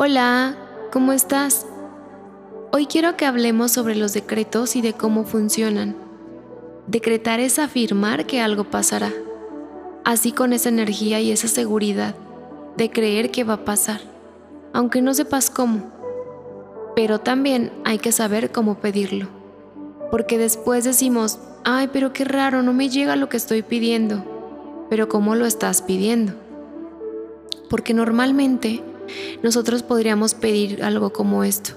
Hola, ¿cómo estás? Hoy quiero que hablemos sobre los decretos y de cómo funcionan. Decretar es afirmar que algo pasará, así con esa energía y esa seguridad de creer que va a pasar, aunque no sepas cómo. Pero también hay que saber cómo pedirlo, porque después decimos, ay, pero qué raro, no me llega lo que estoy pidiendo, pero ¿cómo lo estás pidiendo? Porque normalmente nosotros podríamos pedir algo como esto.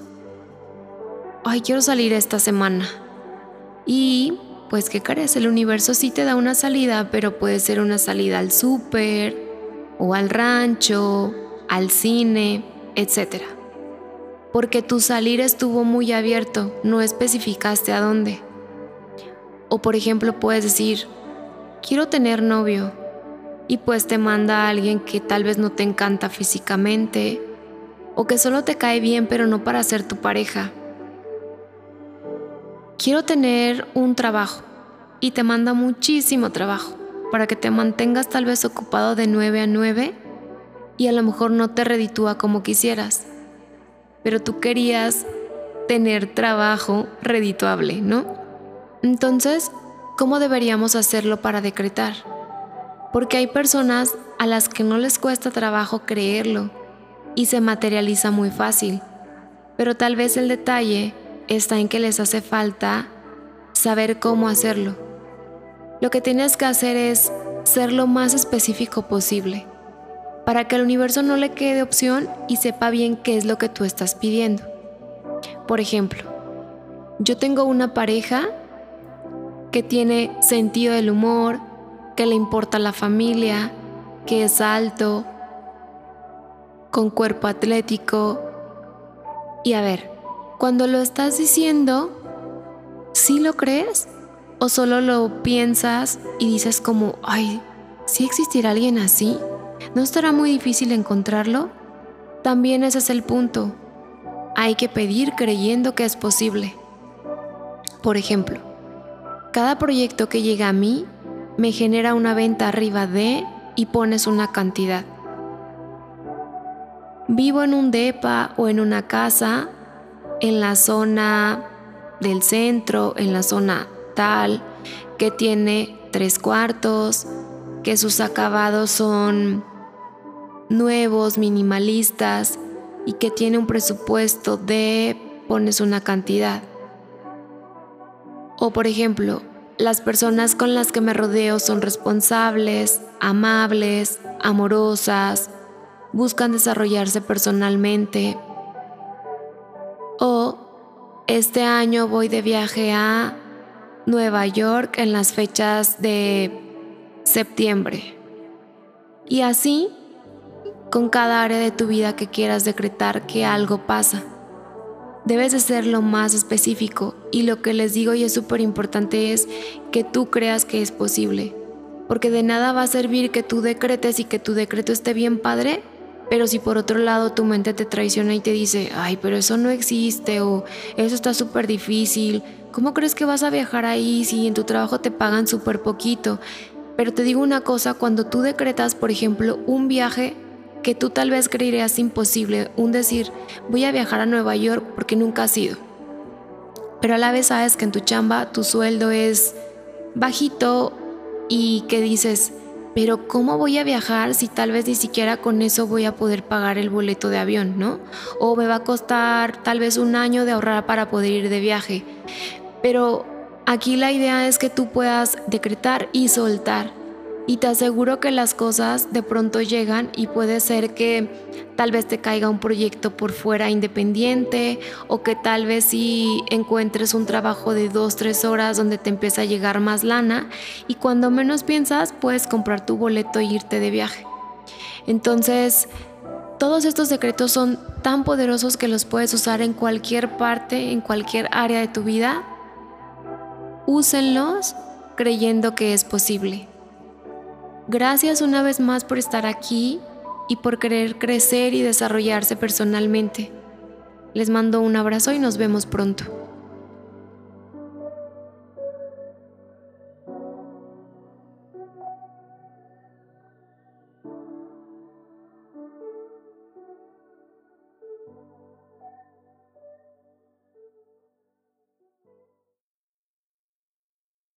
Ay, quiero salir esta semana. Y, pues, ¿qué crees? El universo sí te da una salida, pero puede ser una salida al súper, o al rancho, al cine, etc. Porque tu salir estuvo muy abierto, no especificaste a dónde. O por ejemplo puedes decir, quiero tener novio, y pues te manda a alguien que tal vez no te encanta físicamente o que solo te cae bien pero no para ser tu pareja. Quiero tener un trabajo y te manda muchísimo trabajo para que te mantengas tal vez ocupado de 9 a 9 y a lo mejor no te reditúa como quisieras, pero tú querías tener trabajo redituable, ¿no? Entonces, ¿cómo deberíamos hacerlo para decretar? Porque hay personas a las que no les cuesta trabajo creerlo y se materializa muy fácil, pero tal vez el detalle está en que les hace falta saber cómo hacerlo. Lo que tienes que hacer es ser lo más específico posible, para que al universo no le quede opción y sepa bien qué es lo que tú estás pidiendo. Por ejemplo, yo tengo una pareja que tiene sentido del humor, que le importa la familia, que es alto, con cuerpo atlético. Y a ver, cuando lo estás diciendo, ¿sí lo crees? ¿O solo lo piensas y dices como, ay, ¿sí existirá alguien así? ¿No estará muy difícil encontrarlo? También ese es el punto. Hay que pedir creyendo que es posible. Por ejemplo, cada proyecto que llega a mí me genera una venta arriba de y pones una cantidad. Vivo en un DEPA o en una casa en la zona del centro, en la zona tal, que tiene tres cuartos, que sus acabados son nuevos, minimalistas y que tiene un presupuesto de pones una cantidad. O por ejemplo, las personas con las que me rodeo son responsables, amables, amorosas, buscan desarrollarse personalmente. O este año voy de viaje a Nueva York en las fechas de septiembre. Y así, con cada área de tu vida que quieras decretar que algo pasa. Debes de ser lo más específico y lo que les digo y es súper importante es que tú creas que es posible. Porque de nada va a servir que tú decretes y que tu decreto esté bien padre, pero si por otro lado tu mente te traiciona y te dice, ay, pero eso no existe o eso está súper difícil, ¿cómo crees que vas a viajar ahí si en tu trabajo te pagan súper poquito? Pero te digo una cosa, cuando tú decretas, por ejemplo, un viaje, que tú tal vez creerías imposible, un decir, voy a viajar a Nueva York porque nunca has ido. Pero a la vez sabes que en tu chamba tu sueldo es bajito y que dices, pero ¿cómo voy a viajar si tal vez ni siquiera con eso voy a poder pagar el boleto de avión, ¿no? O me va a costar tal vez un año de ahorrar para poder ir de viaje. Pero aquí la idea es que tú puedas decretar y soltar y te aseguro que las cosas de pronto llegan y puede ser que tal vez te caiga un proyecto por fuera independiente o que tal vez si encuentres un trabajo de dos, tres horas donde te empieza a llegar más lana y cuando menos piensas puedes comprar tu boleto e irte de viaje. Entonces, todos estos secretos son tan poderosos que los puedes usar en cualquier parte, en cualquier área de tu vida. Úsenlos creyendo que es posible. Gracias una vez más por estar aquí y por querer crecer y desarrollarse personalmente. Les mando un abrazo y nos vemos pronto.